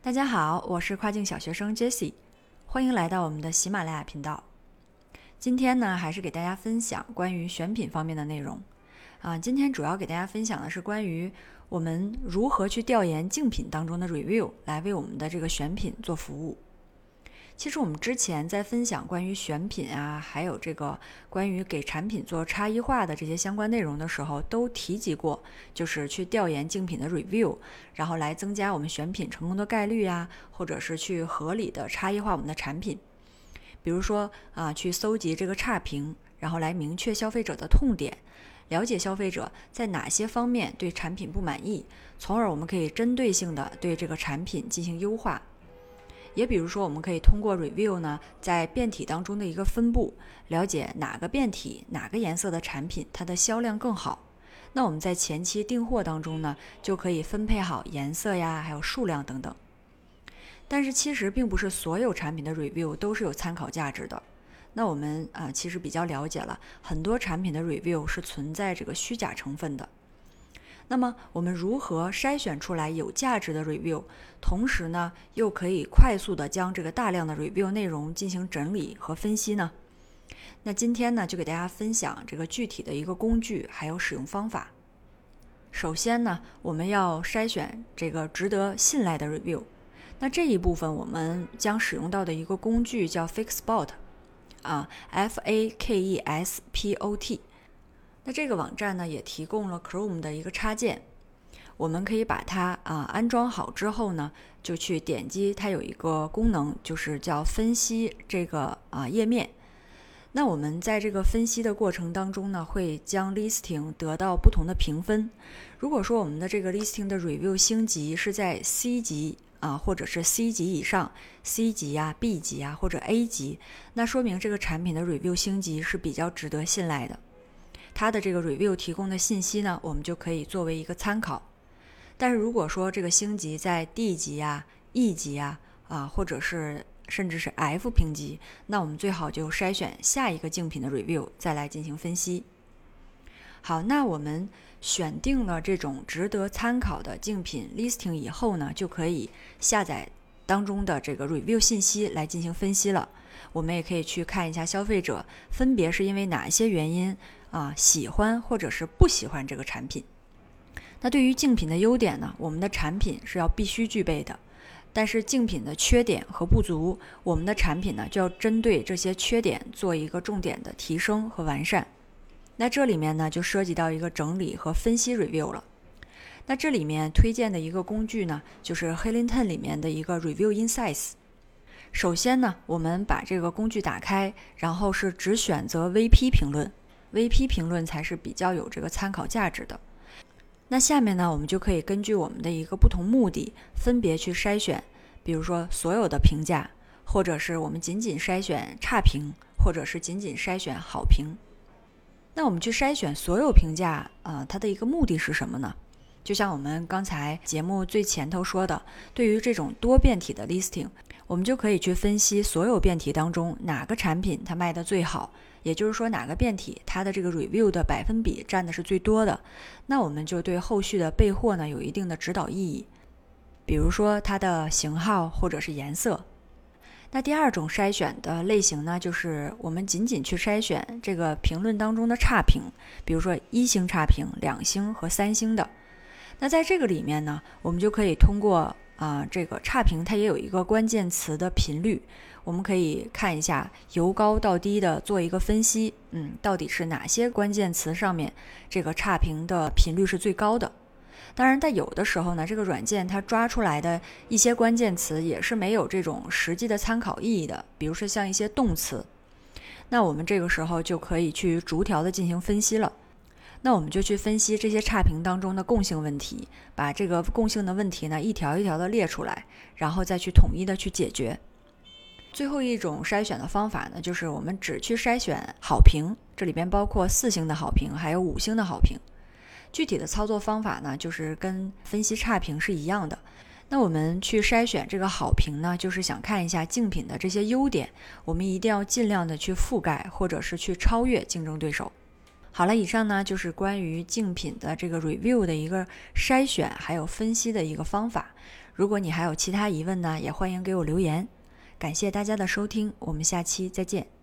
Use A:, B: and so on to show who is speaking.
A: 大家好，我是跨境小学生 Jessie，欢迎来到我们的喜马拉雅频道。今天呢，还是给大家分享关于选品方面的内容啊。今天主要给大家分享的是关于我们如何去调研竞品当中的 review，来为我们的这个选品做服务。其实我们之前在分享关于选品啊，还有这个关于给产品做差异化的这些相关内容的时候，都提及过，就是去调研竞品的 review，然后来增加我们选品成功的概率呀，或者是去合理的差异化我们的产品。比如说啊，去搜集这个差评，然后来明确消费者的痛点，了解消费者在哪些方面对产品不满意，从而我们可以针对性的对这个产品进行优化。也比如说，我们可以通过 review 呢，在变体当中的一个分布，了解哪个变体、哪个颜色的产品它的销量更好。那我们在前期订货当中呢，就可以分配好颜色呀，还有数量等等。但是其实并不是所有产品的 review 都是有参考价值的。那我们啊，其实比较了解了很多产品的 review 是存在这个虚假成分的。那么我们如何筛选出来有价值的 review，同时呢，又可以快速的将这个大量的 review 内容进行整理和分析呢？那今天呢，就给大家分享这个具体的一个工具还有使用方法。首先呢，我们要筛选这个值得信赖的 review。那这一部分我们将使用到的一个工具叫 Fakespot，啊，F A K E S P O T。那这个网站呢，也提供了 Chrome 的一个插件，我们可以把它啊安装好之后呢，就去点击它有一个功能，就是叫分析这个啊页面。那我们在这个分析的过程当中呢，会将 listing 得到不同的评分。如果说我们的这个 listing 的 review 星级是在 C 级啊，或者是 C 级以上，C 级啊、B 级啊或者 A 级，那说明这个产品的 review 星级是比较值得信赖的。它的这个 review 提供的信息呢，我们就可以作为一个参考。但是如果说这个星级在 D 级啊、E 级啊啊，或者是甚至是 F 评级，那我们最好就筛选下一个竞品的 review 再来进行分析。好，那我们选定了这种值得参考的竞品 listing 以后呢，就可以下载当中的这个 review 信息来进行分析了。我们也可以去看一下消费者分别是因为哪些原因。啊，喜欢或者是不喜欢这个产品。那对于竞品的优点呢？我们的产品是要必须具备的。但是竞品的缺点和不足，我们的产品呢就要针对这些缺点做一个重点的提升和完善。那这里面呢就涉及到一个整理和分析 review 了。那这里面推荐的一个工具呢，就是 h e l i n t o n 里面的一个 Review Insights。首先呢，我们把这个工具打开，然后是只选择 VP 评论。VP 评论才是比较有这个参考价值的。那下面呢，我们就可以根据我们的一个不同目的，分别去筛选，比如说所有的评价，或者是我们仅仅筛选差评，或者是仅仅筛选好评。那我们去筛选所有评价，呃，它的一个目的是什么呢？就像我们刚才节目最前头说的，对于这种多变体的 listing，我们就可以去分析所有变体当中哪个产品它卖的最好。也就是说，哪个变体它的这个 review 的百分比占的是最多的，那我们就对后续的备货呢有一定的指导意义。比如说它的型号或者是颜色。那第二种筛选的类型呢，就是我们仅仅去筛选这个评论当中的差评，比如说一星差评、两星和三星的。那在这个里面呢，我们就可以通过啊这个差评，它也有一个关键词的频率。我们可以看一下由高到低的做一个分析，嗯，到底是哪些关键词上面这个差评的频率是最高的？当然，在有的时候呢，这个软件它抓出来的一些关键词也是没有这种实际的参考意义的，比如说像一些动词，那我们这个时候就可以去逐条的进行分析了。那我们就去分析这些差评当中的共性问题，把这个共性的问题呢一条一条的列出来，然后再去统一的去解决。最后一种筛选的方法呢，就是我们只去筛选好评，这里边包括四星的好评，还有五星的好评。具体的操作方法呢，就是跟分析差评是一样的。那我们去筛选这个好评呢，就是想看一下竞品的这些优点，我们一定要尽量的去覆盖，或者是去超越竞争对手。好了，以上呢就是关于竞品的这个 review 的一个筛选还有分析的一个方法。如果你还有其他疑问呢，也欢迎给我留言。感谢大家的收听，我们下期再见。